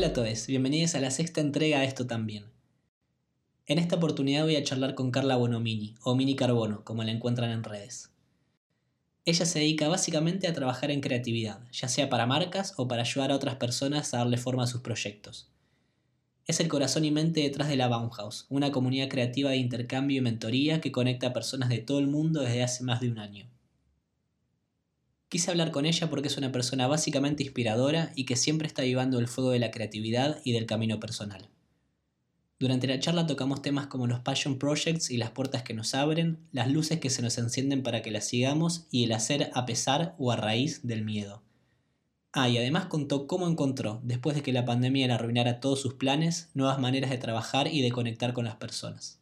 Hola a todos, bienvenidos a la sexta entrega de esto también. En esta oportunidad voy a charlar con Carla Bonomini, o Mini Carbono, como la encuentran en redes. Ella se dedica básicamente a trabajar en creatividad, ya sea para marcas o para ayudar a otras personas a darle forma a sus proyectos. Es el corazón y mente detrás de la Baumhaus, una comunidad creativa de intercambio y mentoría que conecta a personas de todo el mundo desde hace más de un año. Quise hablar con ella porque es una persona básicamente inspiradora y que siempre está vivando el fuego de la creatividad y del camino personal. Durante la charla tocamos temas como los passion projects y las puertas que nos abren, las luces que se nos encienden para que las sigamos y el hacer a pesar o a raíz del miedo. Ah, y además contó cómo encontró, después de que la pandemia le arruinara todos sus planes, nuevas maneras de trabajar y de conectar con las personas.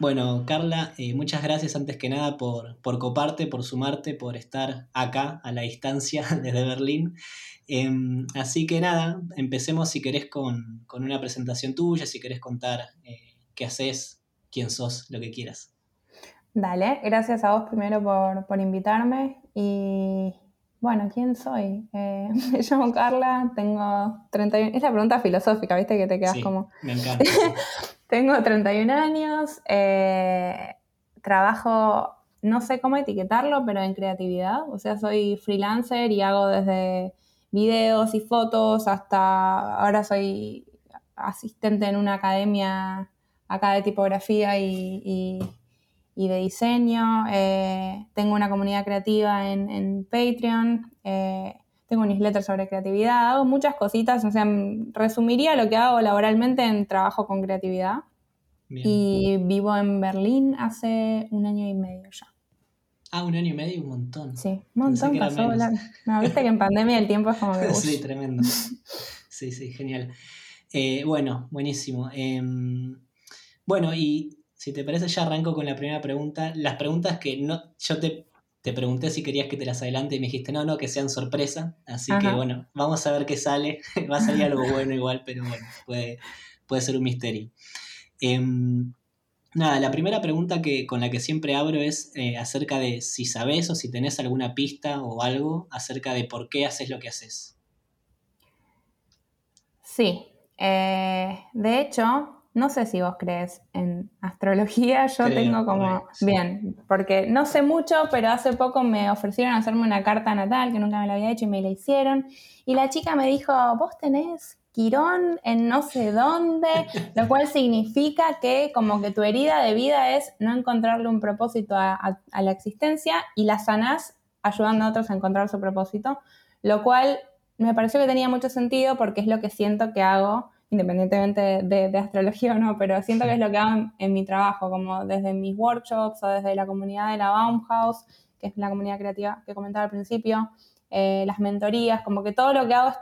Bueno, Carla, eh, muchas gracias antes que nada por, por, coparte, por sumarte, por estar acá a la distancia desde Berlín. Em, así que nada, empecemos si querés con, una presentación tuya, si querés contar eh, qué haces, quién sos, lo que quieras. Dale, gracias a vos primero por, invitarme y bueno, ¿quién soy? Eh, me llamo Carla, tengo 31... Es la pregunta filosófica, ¿viste? Que te quedas como... Me encanta. Tengo 31 años, eh, trabajo, no sé cómo etiquetarlo, pero en creatividad. O sea, soy freelancer y hago desde videos y fotos hasta ahora soy asistente en una academia acá de tipografía y, de diseño. Eh, tengo una comunidad creativa en, Patreon. Eh, tengo un newsletter sobre creatividad, hago muchas cositas, o sea, resumiría lo que hago laboralmente en trabajo con creatividad. Y vivo en Berlín hace un año y medio ya. Ah, un año y medio, un montón. Sí, un montón pasó. No, viste que en pandemia el tiempo es como que... sí, tremendo. Sí, sí, genial. Eh, bueno, buenísimo. Em, bueno, y si te parece, ya arranco con la primera pregunta. Las preguntas que no, yo te te pregunté si querías que te las adelante y me dijiste no, no, que sean sorpresa. Así que bueno, vamos a ver qué sale. Va a salir algo bueno igual, pero bueno, puede, puede ser un misterio. Em, nada, la primera pregunta que, con la que siempre abro es eh, acerca de si sabes o si tenés alguna pista o algo acerca de por qué haces lo que haces. Sí, eh, de hecho, no sé si vos crees en astrología, yo tengo como, bien, porque no sé mucho, pero hace poco me ofrecieron hacerme una carta natal, que nunca me la había hecho y me la hicieron, y la chica me dijo, vos tenés Quirón en no sé dónde, lo cual significa que como que tu herida de vida es no encontrarle un propósito a, a la existencia y la sanás ayudando a otros a encontrar su propósito, lo cual me pareció que tenía mucho sentido porque es lo que siento que hago independientemente de, astrología o no, pero siento que es lo que hago en, mi trabajo, como desde mis workshops o desde la comunidad de la Baumhaus, que es la comunidad creativa que comentaba al principio, eh, las mentorías, como que todo lo que hago es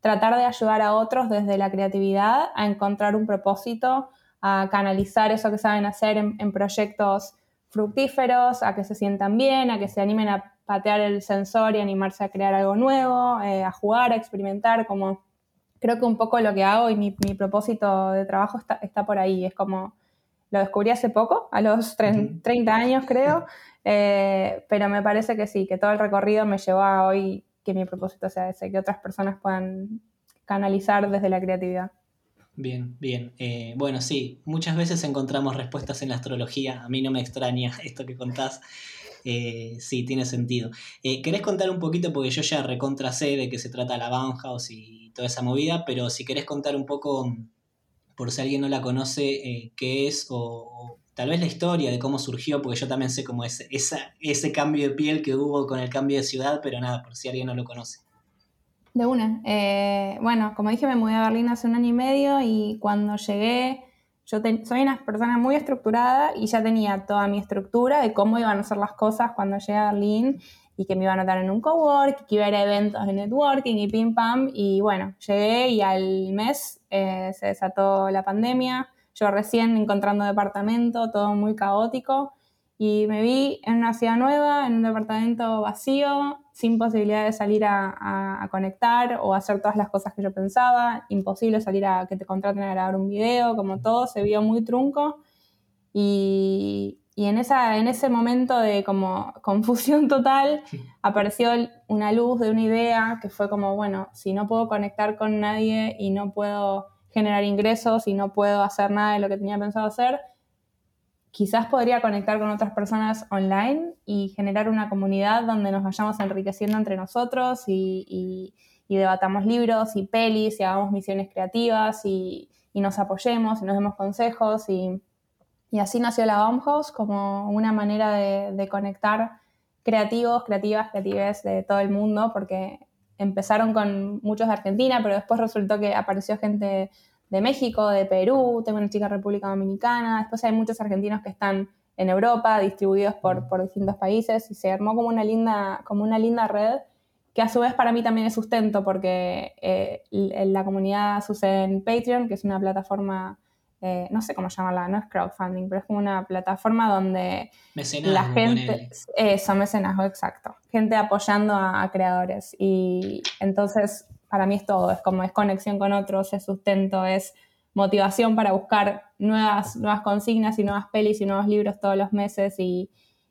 tratar de ayudar a otros desde la creatividad a encontrar un propósito, a canalizar eso que saben hacer en, proyectos fructíferos, a que se sientan bien, a que se animen a patear el sensor y animarse a crear algo nuevo, eh, a jugar, a experimentar, como creo que un poco lo que hago y mi, propósito de trabajo está, por ahí. Es como, lo descubrí hace poco, a los 30 años creo, eh, pero me parece que sí, que todo el recorrido me llevó a hoy que mi propósito sea ese, que otras personas puedan canalizar desde la creatividad. Bien, bien. Eh, bueno, sí, muchas veces encontramos respuestas en la astrología. A mí no me extraña esto que contás. Eh, sí, tiene sentido. ¿Querés contar un poquito? Porque yo ya recontra sé de qué se trata la Bauhaus y toda esa movida, pero si querés contar un poco, por si alguien no la conoce, eh, qué es o, tal vez la historia de cómo surgió, porque yo también sé cómo es esa, ese cambio de piel que hubo con el cambio de ciudad, pero nada, por si alguien no lo conoce. De una. Eh, bueno, como dije, me mudé a Berlín hace un año y medio y cuando llegué, yo soy una persona muy estructurada y ya tenía toda mi estructura de cómo iban a ser las cosas cuando llegué a Berlín y que me iba a anotar en un cowork, que iba a ir a eventos de networking y pim pam. Y bueno, llegué y al mes eh, se desató la pandemia. Yo recién encontrando departamento, todo muy caótico. Y me vi en una ciudad nueva, en un departamento vacío, sin posibilidad de salir a, a, conectar o hacer todas las cosas que yo pensaba. Imposible salir a que te contraten a grabar un video, como todo, se vio muy trunco. Y, en, esa, en ese momento de como confusión total apareció una luz de una idea que fue como, bueno, si no puedo conectar con nadie y no puedo generar ingresos y no puedo hacer nada de lo que tenía pensado hacer, quizás podría conectar con otras personas online y generar una comunidad donde nos vayamos enriqueciendo entre nosotros y, debatamos libros y pelis y hagamos misiones creativas y, nos apoyemos y nos demos consejos y, así nació la Baumhaus como una manera de, de conectar creativos, creativas, creatives de todo el mundo porque empezaron con muchos de Argentina, pero después resultó que apareció gente de México, de Perú, tengo una chica de República Dominicana, después hay muchos argentinos que están en Europa, distribuidos por, mm. por, distintos países, y se armó como una, linda, como una linda red, que a su vez para mí también es sustento, porque eh, la comunidad sucede en Patreon, que es una plataforma, eh, no sé cómo llamarla, no es crowdfunding, pero es como una plataforma donde la gente... Eso, mecenazgo, exacto. Gente apoyando a creadores. Y entonces para mí es todo, es como es conexión con otros, es sustento, es motivación para buscar nuevas, nuevas consignas y nuevas pelis y nuevos libros todos los meses y,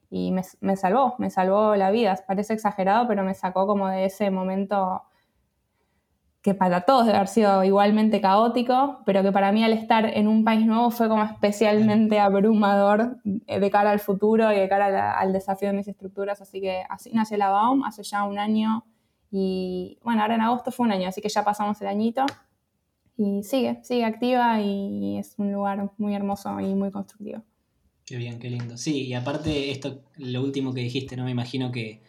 me, salvó, me salvó la vida. Parece exagerado, pero me sacó como de ese momento que para todos debe haber sido igualmente caótico, pero que para mí al estar en un país nuevo fue como especialmente abrumador de cara al futuro y de cara al desafío de mis estructuras. Así que así nació la BAUM hace ya un año y bueno, ahora en agosto fue un año, así que ya pasamos el añito. Y sigue, sigue activa y es un lugar muy hermoso y muy constructivo. Qué bien, qué lindo. Sí, y aparte, esto, lo último que dijiste, ¿no? Me imagino que,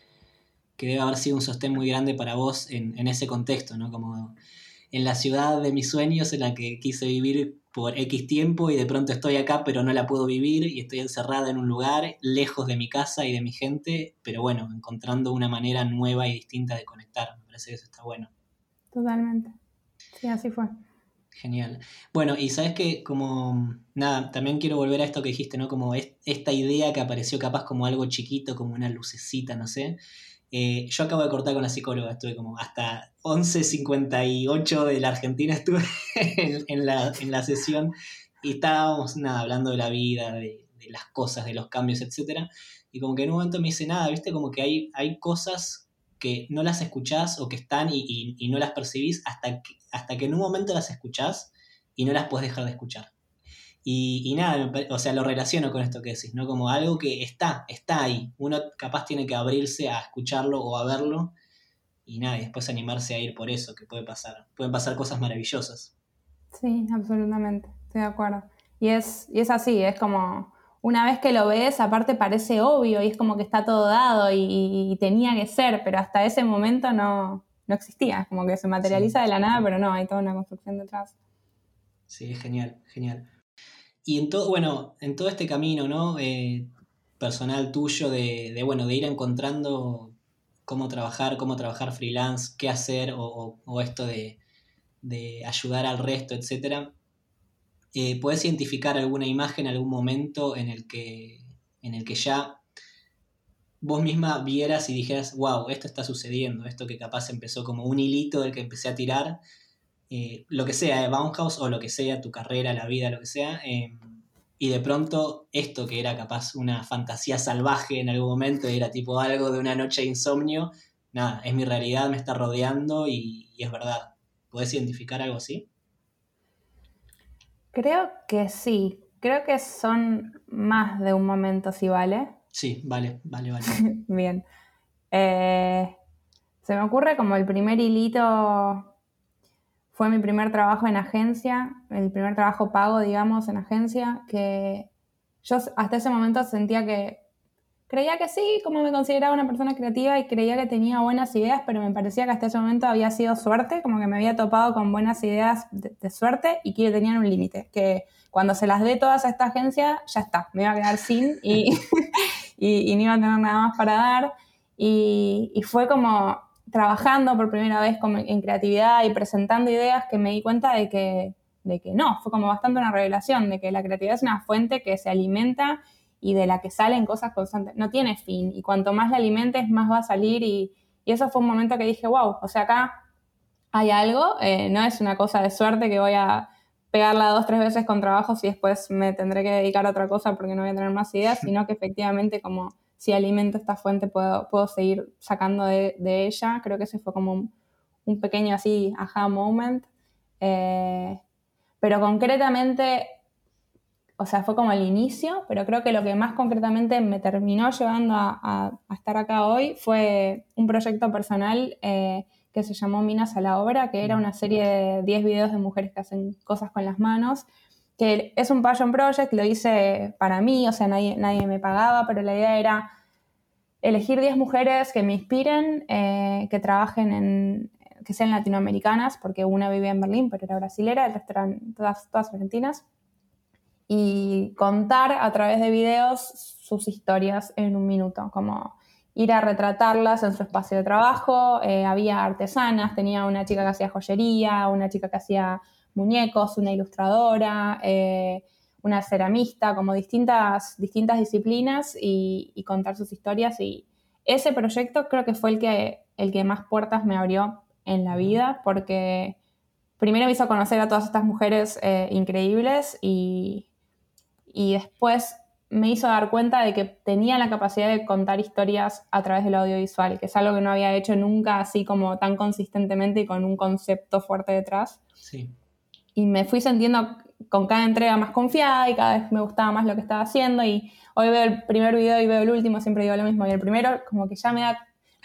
debe haber sido un sostén muy grande para vos en, en ese contexto, ¿no? Como en la ciudad de mis sueños en la que quise vivir por X tiempo y de pronto estoy acá pero no la puedo vivir y estoy encerrada en un lugar lejos de mi casa y de mi gente, pero bueno, encontrando una manera nueva y distinta de conectar. Me parece que eso está bueno. Totalmente. Sí, así fue. Genial. Bueno, y sabes que como, nada, también quiero volver a esto que dijiste, ¿no? Como esta idea que apareció capaz como algo chiquito, como una lucecita, no sé, eh, yo acabo de cortar con la psicóloga, estuve como hasta 11.58 de la Argentina estuve en, la, sesión y estábamos nada, hablando de la vida, de, las cosas, de los cambios, etc. Y como que en un momento me dice nada, viste, como que hay, hay cosas que no las escuchás o que están y, y no las percibís hasta que, hasta que en un momento las escuchás y no las puedes dejar de escuchar. Y, nada, o sea, lo relaciono con esto que decís, ¿no? Como algo que está, está ahí. Uno capaz tiene que abrirse a escucharlo o a verlo y nada, y después animarse a ir por eso, que puede pasar. Pueden pasar cosas maravillosas. Sí, absolutamente, estoy de acuerdo. Y es, y es así, es como, una vez que lo ves, aparte parece obvio y es como que está todo dado y, tenía que ser, pero hasta ese momento no, no existía, como que se materializa de la nada, pero no, hay toda una construcción detrás. Sí, genial, genial. Y en todo, bueno, en todo este camino, ¿no? Eh, personal tuyo de, bueno, de ir encontrando cómo trabajar, cómo trabajar freelance, qué hacer, o, esto de, ayudar al resto, etc. Eh, ¿Puedes identificar alguna imagen, algún momento en el que, en el que ya vos misma vieras y dijeras, wow, esto está sucediendo, esto que capaz empezó como un hilito del que empecé a tirar, eh, lo que sea, de Baumhaus o lo que sea, tu carrera, la vida, lo que sea, em, y de pronto esto que era capaz una fantasía salvaje en algún momento, era tipo algo de una noche de insomnio, nada, es mi realidad, me está rodeando y, es verdad. ¿Puedes identificar algo así? Creo que sí, creo que son más de un momento, si vale. Sí, vale, vale, vale. Bien. Eh, se me ocurre como el primer hilito fue mi primer trabajo en agencia, el primer trabajo pago, digamos, en agencia, que yo hasta ese momento sentía que creía que sí, como me consideraba una persona creativa y creía que tenía buenas ideas, pero me parecía que hasta ese momento había sido suerte, como que me había topado con buenas ideas de, suerte y que tenían un límite, que cuando se las dé todas a esta agencia, ya está, me iba a quedar sin y, y, no iba a tener nada más para dar. Y, y fue como, trabajando por primera vez en creatividad y presentando ideas que me di cuenta de que, de que no, fue como bastante una revelación, de que la creatividad es una fuente que se alimenta y de la que salen cosas constantes, no tiene fin, y cuanto más la alimentes, más va a salir, y, eso fue un momento que dije, wow, o sea, acá hay algo, eh, no es una cosa de suerte que voy a pegarla dos, tres veces con trabajos y después me tendré que dedicar a otra cosa porque no voy a tener más ideas, sino que efectivamente como si alimento esta fuente puedo, puedo seguir sacando de, ella. Creo que ese fue como un, pequeño así aha moment. Eh, pero concretamente, o sea, fue como el inicio, pero creo que lo que más concretamente me terminó llevando a, estar acá hoy fue un proyecto personal eh, que se llamó Minas a la Obra, que era una serie de 10 videos de mujeres que hacen cosas con las manos, que es un passion project, lo hice para mí, o sea, nadie, nadie me pagaba, pero la idea era elegir 10 mujeres que me inspiren, eh, que trabajen en, que sean latinoamericanas, porque una vivía en Berlín, pero era brasilera, el resto eran todas, todas argentinas, y contar a través de videos sus historias en un minuto, como ir a retratarlas en su espacio de trabajo. Eh, había artesanas, tenía una chica que hacía joyería, una chica que hacía muñecos, una ilustradora, eh, una ceramista, como distintas, distintas disciplinas y, contar sus historias. Y ese proyecto creo que fue el que, el que más puertas me abrió en la vida, porque primero me hizo conocer a todas estas mujeres eh, increíbles y, y después me hizo dar cuenta de que tenía la capacidad de contar historias a través del audiovisual, que es algo que no había hecho nunca así como tan consistentemente y con un concepto fuerte detrás. Sí. Y me fui sintiendo con cada entrega más confiada y cada vez me gustaba más lo que estaba haciendo y hoy veo el primer video y veo el último, siempre digo lo mismo, y el primero como que ya me da,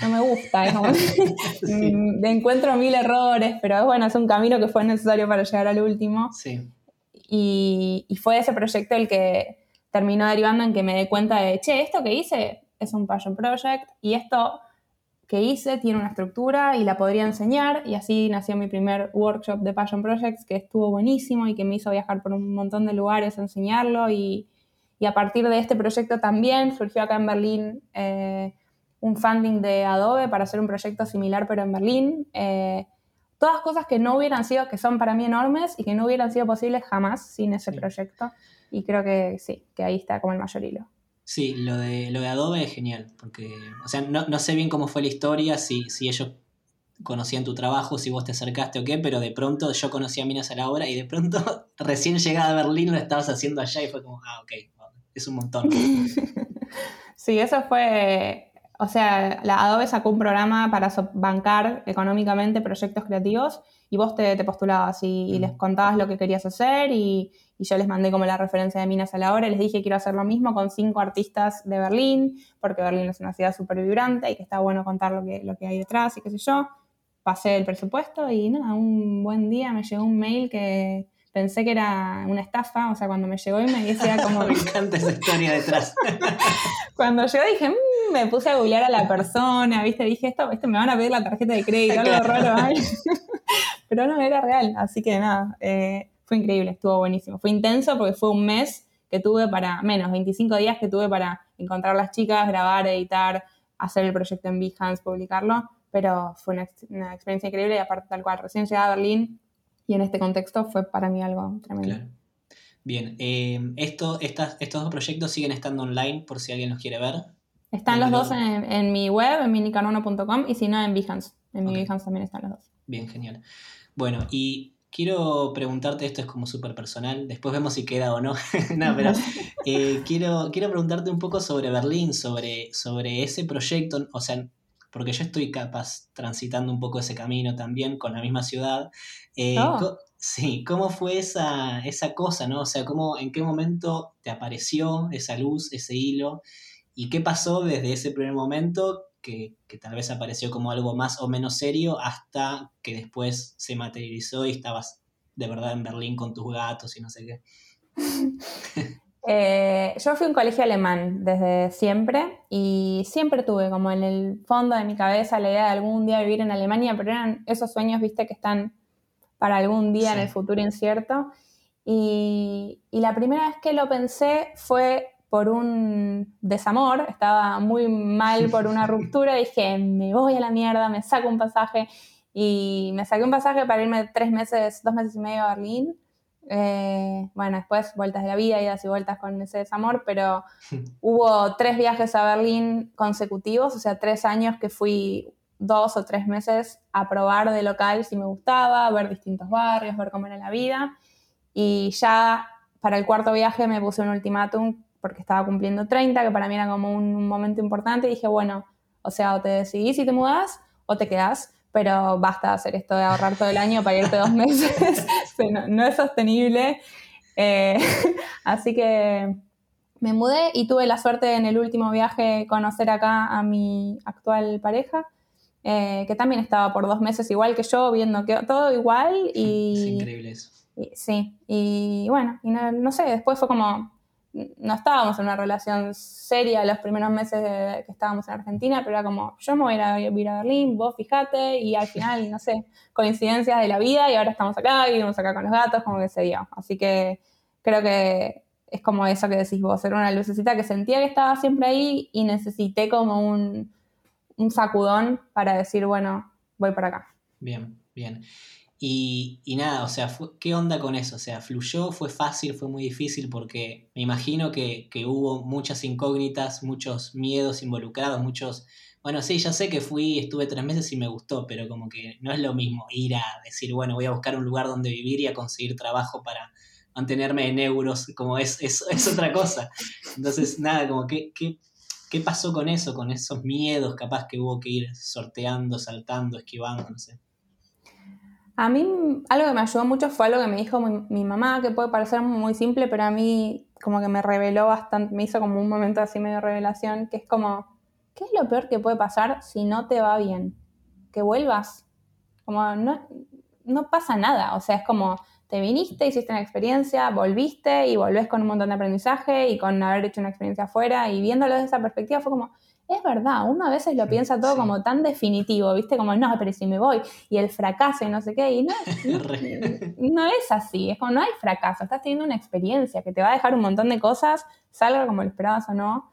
no me gusta, es como, mm, encuentro mil errores, pero bueno, es un camino que fue necesario para llegar al último. Sí. Y, y fue ese proyecto el que terminó derivando en que me dé cuenta de, che, esto que hice es un passion project y esto que hice tiene una estructura y la podría enseñar y así nació mi primer workshop de passion projects que estuvo buenísimo y que me hizo viajar por un montón de lugares a enseñarlo y, a partir de este proyecto también surgió acá en Berlín eh, un funding de Adobe para hacer un proyecto similar pero en Berlín. Eh, todas cosas que no hubieran sido, que son para mí enormes y que no hubieran sido posibles jamás sin ese proyecto. Y creo que sí, que ahí está como el mayor hilo. Sí, lo de, lo de Adobe es genial, porque, o sea, no, sé bien cómo fue la historia, si, si ellos conocían tu trabajo, si vos te acercaste o qué, pero de pronto yo conocí a Minas a la obra y de pronto recién llegada a Berlín lo estabas haciendo allá y fue como, ah, ok, es un montón. sí, eso fue, o sea, la Adobe sacó un programa para bancar económicamente proyectos creativos y vos te, postulabas y, les contabas lo que querías hacer y, yo les mandé como la referencia de Minas a la hora y les dije quiero hacer lo mismo con cinco artistas de Berlín, porque Berlín es una ciudad súper vibrante y que está bueno contar lo que, lo que hay detrás y qué sé yo. Pasé el presupuesto y nada, un buen día me llegó un mail que pensé que era una estafa, o sea, cuando me llegó y me decía como... me encanta esa historia detrás. cuando llegó dije, mm", me puse a googlear a la persona, ¿viste? Dije, esto, esto me van a pedir la tarjeta de crédito, algo raro. pero no, era real. Así que nada, eh, fue increíble, estuvo buenísimo. Fue intenso porque fue un mes que tuve para, menos, 25 días que tuve para encontrar las chicas, grabar, editar, hacer el proyecto en Behance, publicarlo, pero fue una, experiencia increíble y aparte tal cual, recién llegada a Berlín y en este contexto fue para mí algo tremendo. Bien, eh, esto, estas, estos dos proyectos siguen estando online por si alguien los quiere ver. Están los dos en, mi web, en minicarbono.com y si no en Behance. En mi Behance también están los dos. Bien, genial. Bueno, y quiero preguntarte, esto es como súper personal, después vemos si queda o no, no pero eh, quiero, quiero preguntarte un poco sobre Berlín, sobre, sobre ese proyecto, o sea, porque yo estoy capaz transitando un poco ese camino también con la misma ciudad. Eh, oh. Sí, ¿cómo fue esa, esa cosa, no? O sea, ¿cómo, ¿en qué momento te apareció esa luz, ese hilo? ¿Y qué pasó desde ese primer momento que, tal vez apareció como algo más o menos serio hasta que después se materializó y estabas de verdad en Berlín con tus gatos y no sé qué. Eh, yo fui a un colegio alemán desde siempre y siempre tuve como en el fondo de mi cabeza la idea de algún día vivir en Alemania, pero eran esos sueños, viste, que están para algún día en el futuro incierto. Y, y, la primera vez que lo pensé fue por un desamor, estaba muy mal por una ruptura, dije, me voy a la mierda, me saco un pasaje y me saqué un pasaje para irme tres meses, dos meses y medio a Berlín. Eh, bueno, después vueltas de la vida, idas y vueltas con ese desamor, pero hubo tres viajes a Berlín consecutivos, o sea, tres años que fui dos o tres meses a probar de local si me gustaba, ver distintos barrios, ver cómo era la vida. Y ya para el cuarto viaje me puse un ultimátum porque estaba cumpliendo 30, que para mí era como un, momento importante, y dije, bueno, o sea, o te decidís si te mudás o te quedás, pero basta hacer esto de ahorrar todo el año para irte dos meses, no, es sostenible. Eh, así que me mudé y tuve la suerte en el último viaje conocer acá a mi actual pareja, eh, que también estaba por dos meses igual que yo, viendo que todo igual y... Es increíble eso. sí, y bueno, y no, sé, después fue como, no estábamos en una relación seria los primeros meses que estábamos en Argentina, pero era como, yo me voy a ir a, Berlín, vos fijate, y al final, no sé, coincidencias de la vida, y ahora estamos acá, vivimos acá con los gatos, como que se dio. Así que creo que es como eso que decís vos, era una lucecita que sentía que estaba siempre ahí y necesité como un, un sacudón para decir, bueno, voy para acá. Bien, bien. Y, nada, o sea, ¿qué onda con eso? O sea, ¿fluyó? ¿Fue fácil? ¿Fue muy difícil? Porque me imagino que, hubo muchas incógnitas, muchos miedos involucrados, muchos... Bueno, sí, ya sé que fui, estuve tres meses y me gustó, pero como que no es lo mismo ir a decir, bueno, voy a buscar un lugar donde vivir y a conseguir trabajo para mantenerme en euros, como es, es, es otra cosa. Entonces, nada, como que, ¿qué, ¿qué pasó con eso, con esos miedos capaz que hubo que ir sorteando, saltando, esquivando, no sé? A mí algo que me ayudó mucho fue algo que me dijo mi, mamá, que puede parecer muy simple, pero a mí como que me reveló bastante, me hizo como un momento así medio revelación, que es como, ¿qué es lo peor que puede pasar si no te va bien? Que vuelvas. Como no, no pasa nada, o sea, es como, te viniste, hiciste una experiencia, volviste y volvés con un montón de aprendizaje y con haber hecho una experiencia afuera y viéndolo desde esa perspectiva fue como, es verdad, uno a veces lo piensa todo como tan definitivo, ¿viste? Como, no, pero si me voy y el fracaso y no sé qué, y no, no, es así, es como, no hay fracaso, estás teniendo una experiencia que te va a dejar un montón de cosas, salga como lo esperabas o no.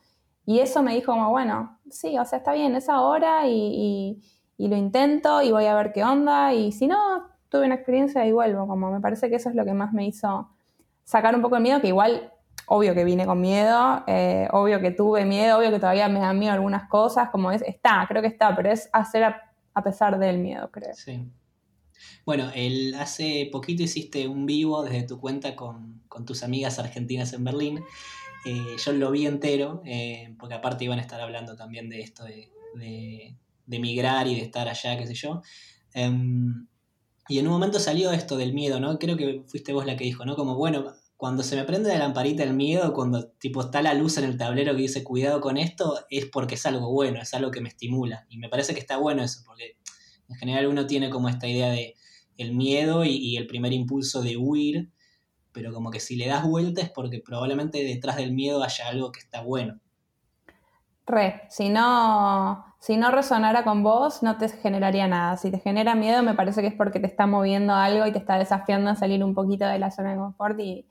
Y eso me dijo como, bueno, sí, o sea, está bien, es ahora y, y, lo intento y voy a ver qué onda, y si no, tuve una experiencia y vuelvo, como me parece que eso es lo que más me hizo sacar un poco el miedo, que igual obvio que vine con miedo, eh, obvio que tuve miedo, obvio que todavía me dan miedo algunas cosas, como es, está, creo que está, pero es hacer a, pesar del miedo, creo. Sí. Bueno, el, hace poquito hiciste un vivo desde tu cuenta con, tus amigas argentinas en Berlín. Eh, yo lo vi entero, eh, porque aparte iban a estar hablando también de esto de, de, migrar y de estar allá, qué sé yo. Em, y en un momento salió esto del miedo, ¿no? Creo que fuiste vos la que dijo, ¿no? Como, bueno, cuando se me prende la lamparita el miedo, cuando tipo está la luz en el tablero que dice cuidado con esto, es porque es algo bueno, es algo que me estimula. Y me parece que está bueno eso, porque en general uno tiene como esta idea de el miedo y, el primer impulso de huir, pero como que si le das vuelta es porque probablemente detrás del miedo haya algo que está bueno. Re, si no, si no resonara con vos, no te generaría nada. Si te genera miedo, me parece que es porque te está moviendo algo y te está desafiando a salir un poquito de la zona de confort y,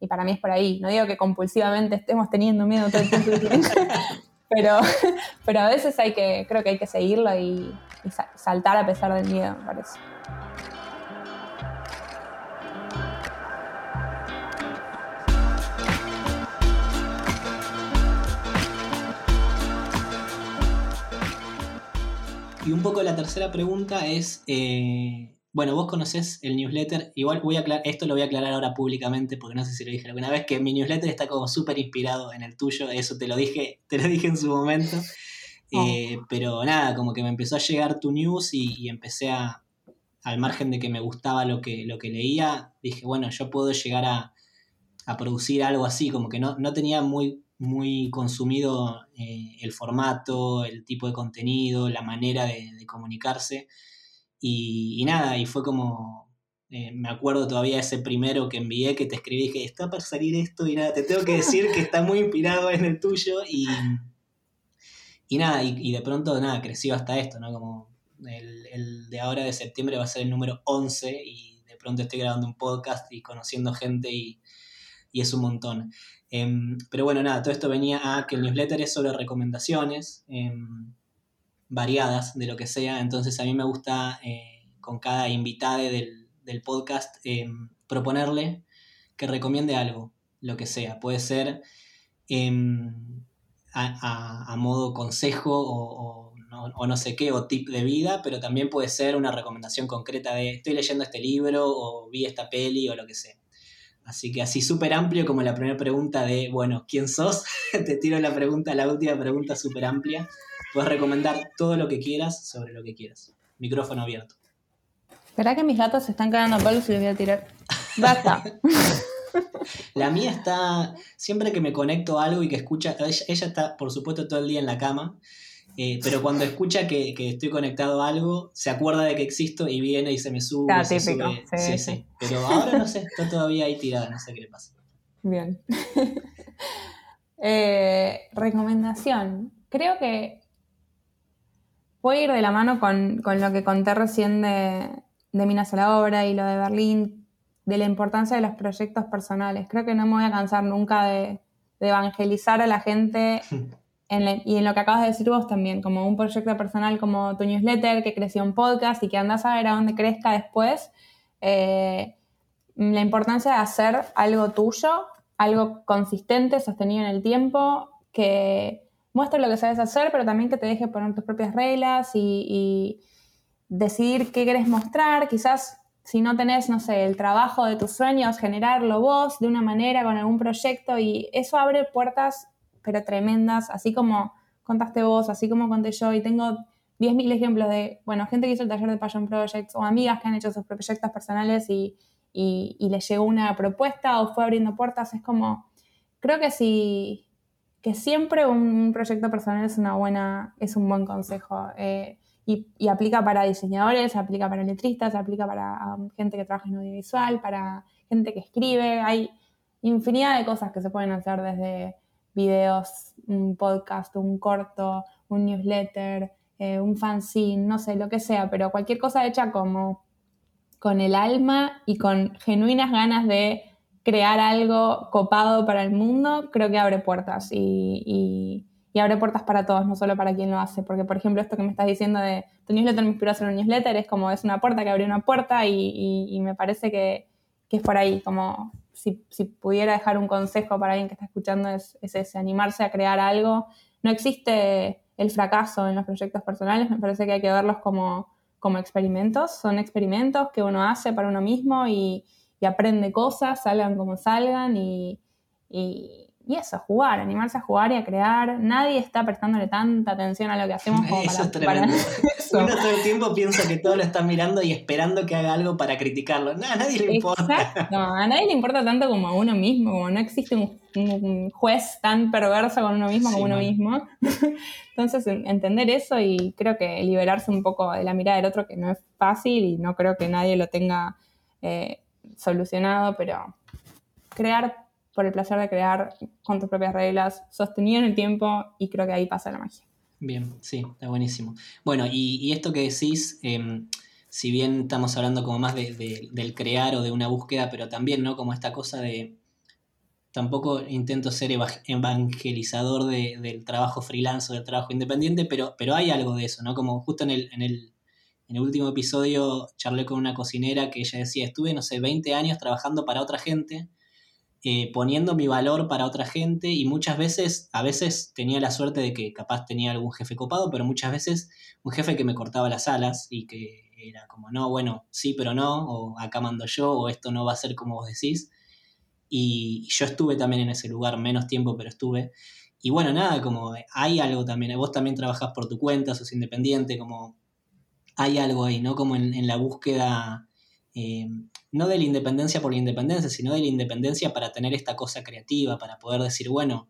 y para mí es por ahí. No digo que compulsivamente estemos teniendo miedo todo el tiempo, pero, pero a veces hay que, creo que hay que seguirlo y, saltar a pesar del miedo, me parece. Y un poco la tercera pregunta es, eh, bueno, vos conocés el newsletter, igual voy a aclarar, esto lo voy a aclarar ahora públicamente porque no sé si lo dije alguna vez, que mi newsletter está como súper inspirado en el tuyo, eso te lo dije, te lo dije en su momento. Oh. Eh, pero nada, como que me empezó a llegar tu news y, empecé a, al margen de que me gustaba lo que, lo que leía, dije, bueno, yo puedo llegar a, producir algo así, como que no, no tenía muy, muy consumido eh, el formato, el tipo de contenido, la manera de comunicarse. Y, nada, y fue como, eh, me acuerdo todavía ese primero que envié que te escribí que está para salir esto y nada, te tengo que decir que está muy inspirado en el tuyo y, y nada, y, de pronto nada, creció hasta esto, ¿no? Como el, de ahora de septiembre va a ser el número 11 y de pronto estoy grabando un podcast y conociendo gente y, es un montón. Em, pero bueno, nada, todo esto venía a que el newsletter es sobre recomendaciones. Em, variadas de lo que sea. Entonces a mí me gusta eh, con cada invitada del, podcast eh, proponerle que recomiende algo, lo que sea. Puede ser em, a, modo consejo o, no, sé qué, o tip de vida, pero también puede ser una recomendación concreta de estoy leyendo este libro o vi esta peli o lo que sea. Así que así súper amplio como la primera pregunta de, bueno, ¿quién sos? Te tiro la pregunta, la última pregunta súper amplia. Puedes recomendar todo lo que quieras sobre lo que quieras. Micrófono abierto. ¿Verdad que mis gatos se están cagando a palos y les voy a tirar? Basta. La mía está, siempre que me conecto a algo y que escucha, ella, está por supuesto todo el día en la cama, eh, pero cuando escucha que, estoy conectado a algo, se acuerda de que existo y viene y se me sube. Se típico. Sí, sí, Pero ahora no sé, está todavía ahí tirada, no sé qué le pasa. Bien. Eh, recomendación. Creo que voy a ir de la mano con, lo que conté recién de, de Minas a la Obra y lo de Berlín, de la importancia de los proyectos personales. Creo que no me voy a cansar nunca de, evangelizar a la gente y en lo que acabas de decir vos también, como un proyecto personal como tu newsletter que creció un podcast y que andas a ver a dónde crezca después. Eh, la importancia de hacer algo tuyo, algo consistente, sostenido en el tiempo, que muestre lo que sabes hacer, pero también que te deje poner tus propias reglas y, decidir qué querés mostrar. Quizás si no tenés, no sé, el trabajo de tus sueños, generarlo vos de una manera con algún proyecto y eso abre puertas, pero tremendas, así como contaste vos, así como conté yo y tengo 10.000 ejemplos de, bueno, gente que hizo el taller de Passion Projects o amigas que han hecho sus proyectos personales y, y, les llegó una propuesta o fue abriendo puertas, es como, creo que sí, que siempre un proyecto personal es una buena, es un buen consejo. Eh, y, aplica para diseñadores, aplica para letristas, aplica para um, gente que trabaja en audiovisual, para gente que escribe. Hay infinidad de cosas que se pueden hacer desde videos, un podcast, un corto, un newsletter, eh, un fanzine, no sé, lo que sea, pero cualquier cosa hecha como con el alma y con genuinas ganas de crear algo copado para el mundo, creo que abre puertas y y abre puertas para todos, no solo para quien lo hace. Porque, por ejemplo, esto que me estás diciendo de tu newsletter me inspiró a hacer un newsletter, es como es una puerta que abrió una puerta y, me parece que, es por ahí, como si, pudiera dejar un consejo para alguien que está escuchando es, ese, animarse a crear algo. No existe el fracaso en los proyectos personales, me parece que hay que verlos como, como experimentos, son experimentos que uno hace para uno mismo y, aprende cosas, salgan como salgan y y eso, jugar, animarse a jugar y a crear. Nadie está prestándole tanta atención a lo que hacemos como eso es tremendo. Uno todo el tiempo piensa que todo lo está mirando y esperando que haga algo para criticarlo. No, a nadie le importa. No, a nadie le importa tanto como a uno mismo, como no existe un, juez tan perverso con uno mismo como uno mismo. Entonces, entender eso y creo que liberarse un poco de la mirada del otro, que no es fácil y no creo que nadie lo tenga eh, solucionado, pero crear por el placer de crear con tus propias reglas, sostenido en el tiempo y creo que ahí pasa la magia. Bien, sí, está buenísimo. Bueno, y, esto que decís, em, si bien estamos hablando como más del crear o de una búsqueda, pero también, ¿no? Como esta cosa de, tampoco intento ser evangelizador del trabajo freelance o del trabajo independiente, pero, pero hay algo de eso, ¿no? Como justo en el, en el último episodio charlé con una cocinera que ella decía, estuve, no sé, 20 años trabajando para otra gente eh, poniendo mi valor para otra gente y muchas veces, a veces tenía la suerte de que capaz tenía algún jefe copado, pero muchas veces un jefe que me cortaba las alas y que era como, no, bueno, sí, pero no, o acá mando yo, o esto no va a ser como vos decís. Y, yo estuve también en ese lugar, menos tiempo, pero estuve. Y bueno, nada, como hay algo también, vos también trabajás por tu cuenta, sos independiente, como hay algo ahí, ¿no? Como en, la búsqueda eh, no de la independencia por la independencia, sino de la independencia para tener esta cosa creativa, para poder decir, bueno,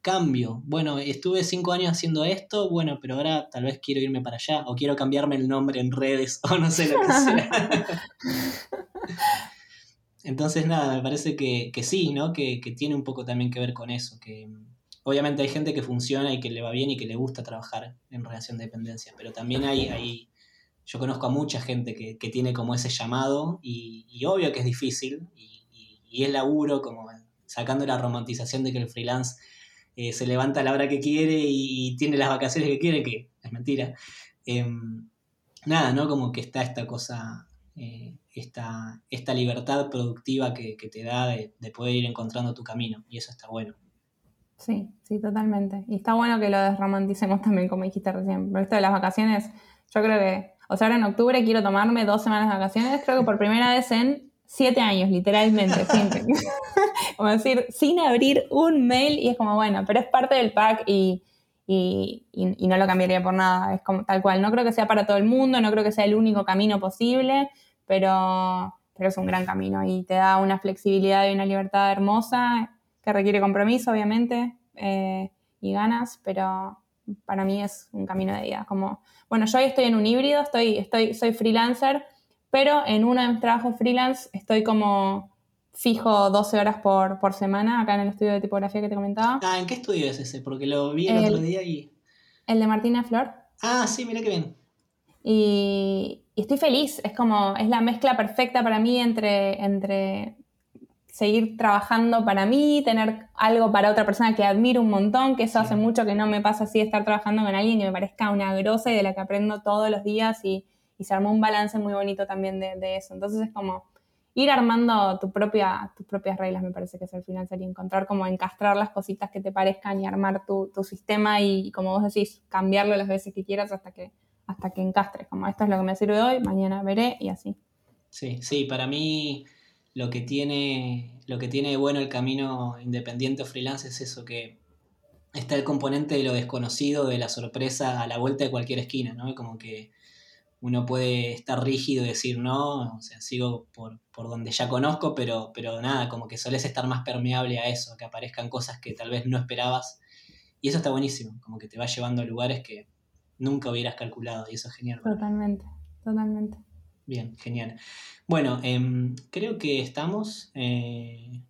cambio, bueno, estuve cinco años haciendo esto, bueno, pero ahora tal vez quiero irme para allá, o quiero cambiarme el nombre en redes, o no sé lo que sea. Entonces, nada, me parece que, sí, ¿no? Que, tiene un poco también que ver con eso, que obviamente hay gente que funciona y que le va bien y que le gusta trabajar en relación de dependencia, pero también hay, hay yo conozco a mucha gente que, tiene como ese llamado y, obvio que es difícil y, es laburo, como sacando la romantización de que el freelance eh, se levanta a la hora que quiere y, tiene las vacaciones que quiere, que es mentira. Em, nada, ¿no? Como que está esta cosa, eh, esta, esta, libertad productiva que, te da de, poder ir encontrando tu camino y eso está bueno. Sí, sí, totalmente. Y está bueno que lo desromanticemos también, como dijiste recién. Pero esto de las vacaciones, yo creo que o sea, ahora en octubre quiero tomarme dos semanas de vacaciones, creo que por primera vez en siete años, literalmente, sin, como decir, sin abrir un mail y es como, bueno, pero es parte del pack y, y, no lo cambiaría por nada, es como tal cual. No creo que sea para todo el mundo, no creo que sea el único camino posible, pero, pero es un gran camino y te da una flexibilidad y una libertad hermosa que requiere compromiso, obviamente, eh, y ganas, pero para mí es un camino de vida. Como, bueno, yo hoy estoy en un híbrido, estoy, estoy, soy freelancer, pero en uno de mis trabajos freelance estoy como fijo 12 horas por, por semana acá en el estudio de tipografía que te comentaba. Ah, ¿en qué estudio es ese? Porque lo vi el, otro día y... El de Martina Flor. Ah, sí, mira qué bien. Y, estoy feliz, es como, es la mezcla perfecta para mí entre, entre seguir trabajando para mí, tener algo para otra persona que admiro un montón, que eso hace mucho que no me pasa así estar trabajando con alguien que me parezca una grosa y de la que aprendo todos los días y, y se armó un balance muy bonito también de, de eso. Entonces es como ir armando tu propia, tus propias reglas, me parece que es el final, sería encontrar como encastrar las cositas que te parezcan y armar tu, sistema y, como vos decís, cambiarlo las veces que quieras hasta que, hasta que encastres, como esto es lo que me sirve hoy, mañana veré y así. Sí, sí, para mí lo que tiene, lo que tiene bueno el camino independiente o freelance es eso, que está el componente de lo desconocido, de la sorpresa a la vuelta de cualquier esquina, ¿no? Como que uno puede estar rígido y decir no, o sea, sigo por, donde ya conozco, pero, pero nada, como que sueles estar más permeable a eso, que aparezcan cosas que tal vez no esperabas. Y eso está buenísimo, como que te va llevando a lugares que nunca hubieras calculado, y eso es genial. Totalmente, totalmente. Bien, genial. Bueno, em, creo que estamos. Eh,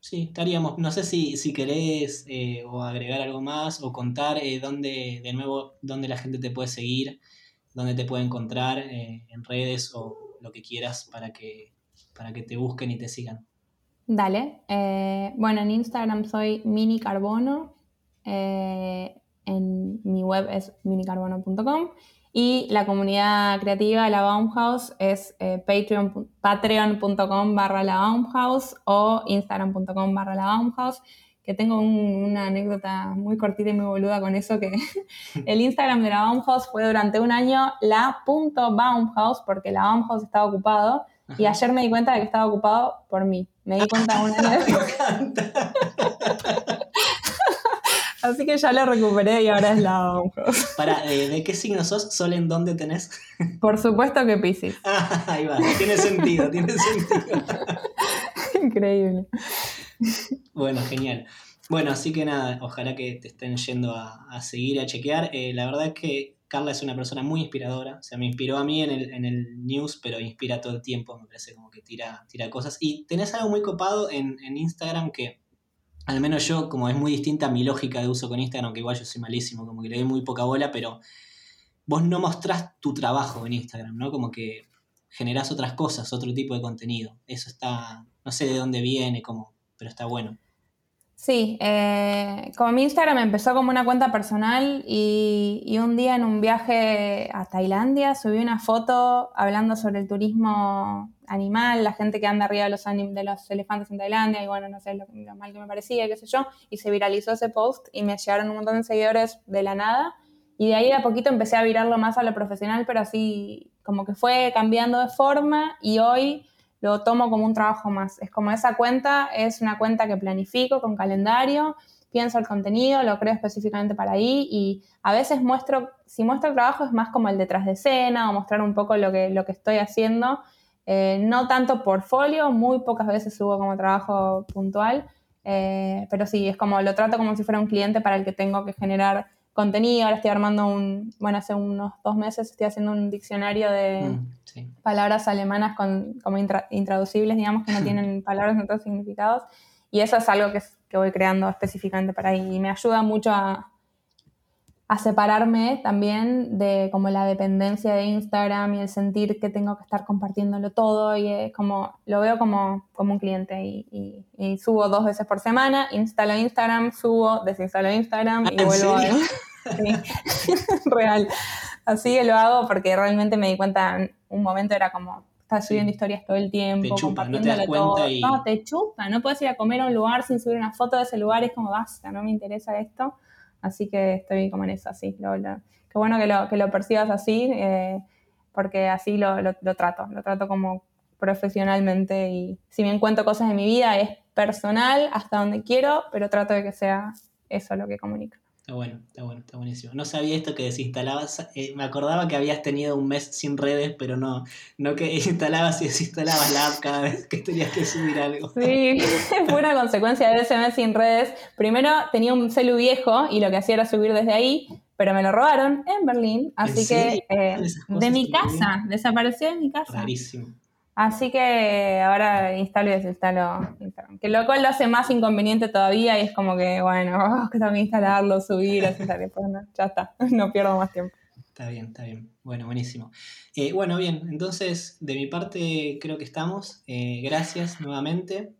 sí, estaríamos. No sé si, si querés eh, o agregar algo más o contar eh, dónde, de nuevo, dónde la gente te puede seguir dónde te puede encontrar en redes o lo que quieras para que, para que te busquen y te sigan. Dale. Bueno, en Instagram soy minicarbono. Eh, en mi web es minicarbono.com. Y la comunidad creativa, la Baumhaus, es patreon.com barra la Baumhaus o instagram.com barra la Baumhaus que tengo una anécdota muy cortita y muy boluda con eso, que el Instagram de la Baumhaus fue durante un año la punto Baumhaus, porque la Baumhaus estaba ocupado, y ayer me di cuenta de que estaba ocupado por mí. Me di cuenta una vez. Así que ya lo recuperé y ahora es la Baumhaus. Para, ¿de qué signo sos? ¿Sol en dónde tenés? Por supuesto que Pisces. Ah, ahí va, tiene sentido, tiene sentido. Increíble. Bueno, genial. Bueno, así que nada, ojalá que te estén yendo a, seguir, a chequear. Eh, la verdad es que Carla es una persona muy inspiradora. O sea, me inspiró a mí en el, en el news, pero inspira todo el tiempo. Me parece como que tira, tira cosas. Y tenés algo muy copado en, en Instagram que, al menos yo, como es muy distinta mi lógica de uso con Instagram, que igual yo soy malísimo, como que le doy muy poca bola, pero vos no mostrás tu trabajo en Instagram, ¿no? Como que generás otras cosas, otro tipo de contenido. Eso está, no sé de dónde viene, como, pero está bueno. Sí, eh, como mi Instagram empezó como una cuenta personal y, un día en un viaje a Tailandia subí una foto hablando sobre el turismo animal, la gente que anda arriba de los, de los elefantes en Tailandia y bueno, no sé lo, mal que me parecía, qué sé yo, y se viralizó ese post y me llegaron un montón de seguidores de la nada. Y de ahí a poquito empecé a virarlo más a lo profesional, pero así como que fue cambiando de forma y hoy lo tomo como un trabajo más. Es como esa cuenta es una cuenta que planifico con calendario, pienso el contenido, lo creo específicamente para ahí y a veces muestro, si muestro el trabajo es más como el detrás de escena o mostrar un poco lo que, lo que estoy haciendo. Eh, no tanto portfolio, muy pocas veces subo como trabajo puntual, eh, pero sí, es como lo trato como si fuera un cliente para el que tengo que generar contenido. Ahora estoy armando un, bueno, hace unos dos meses estoy haciendo un diccionario de mm, palabras alemanas con, como intraducibles, digamos, que no tienen palabras en otros significados. Y eso es algo que, que, voy creando específicamente para ahí. Y me ayuda mucho a, a separarme también de como la dependencia de Instagram y el sentir que tengo que estar compartiéndolo todo y es como lo veo como, como un cliente y, y, subo dos veces por semana, instalo Instagram, subo, desinstalo Instagram y vuelvo a Real. Así que lo hago porque realmente me di cuenta, en un momento era como, estás subiendo historias todo el tiempo, compartiéndolo todo. No, te chupa, no puedes ir a comer a un lugar sin subir una foto de ese lugar, es como, basta, no me interesa esto. Así que estoy como en eso, así. qué bueno que lo, que lo percibas así, eh, porque así lo, lo, trato, lo trato como profesionalmente y si bien cuento cosas de mi vida es personal hasta donde quiero, pero trato de que sea eso lo que comunica. Está bueno, está bueno, está buenísimo. No sabía esto que desinstalabas. Eh, me acordaba que habías tenido un mes sin redes, pero no, no que instalabas y desinstalabas la app cada vez que tenías que subir algo. Sí, fue una consecuencia de ese mes sin redes. Primero tenía un celu viejo y lo que hacía era subir desde ahí, pero me lo robaron en Berlín. Así que eh, de mi casa, desapareció de mi casa. Rarísimo. Así que ahora instalo y desinstalo Instagram. Que lo cual lo hace más inconveniente todavía y es como que, bueno, que tengo que instalarlo, subir, así pues ya está, no pierdo más tiempo. Está bien, está bien. Bueno, buenísimo. Eh, bueno, bien, entonces de mi parte creo que estamos. Eh, gracias nuevamente.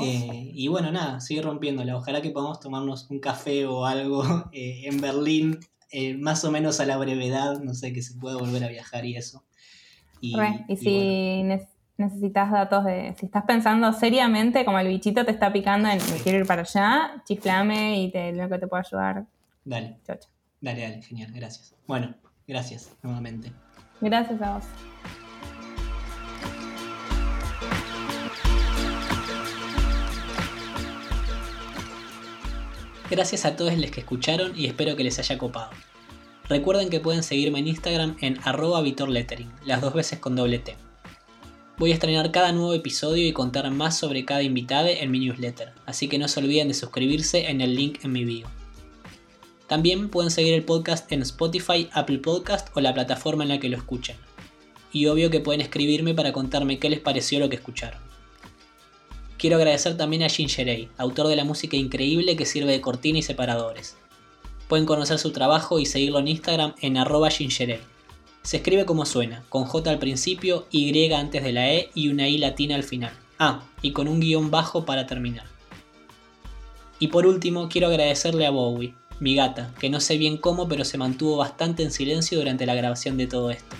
Eh, y bueno, nada, sigue rompiéndola. Ojalá que podamos tomarnos un café o algo en Berlín, más o menos a la brevedad, no sé, que se pueda volver a viajar y eso. Y, si necesitas datos de, si estás pensando seriamente, como el bichito te está picando en me quiero ir para allá, chiflame y te, lo que te puedo ayudar. Dale. Dale, dale, genial, gracias. Bueno, gracias nuevamente. Gracias a vos. Gracias a todos los que escucharon y espero que les haya copado. Recuerden que pueden seguirme en Instagram en arroba vitorlettering, las dos veces con doble T. Voy a estrenar cada nuevo episodio y contar más sobre cada invitado en mi newsletter, así que no se olviden de suscribirse en el link en mi bio. También pueden seguir el podcast en Spotify, Apple Podcast o la plataforma en la que lo escuchen. Y obvio que pueden escribirme para contarme qué les pareció lo que escucharon. Quiero agradecer también a Ginger autor de la música increíble que sirve de cortina y separadores. Pueden conocer su trabajo y seguirlo en Instagram en arroba Se escribe como suena, con J al principio, Y antes de la E y una I latina al final. Ah, y con un guion bajo para terminar. Y por último, quiero agradecerle a Bowie, mi gata, que no sé bien cómo, pero se mantuvo bastante en silencio durante la grabación de todo esto.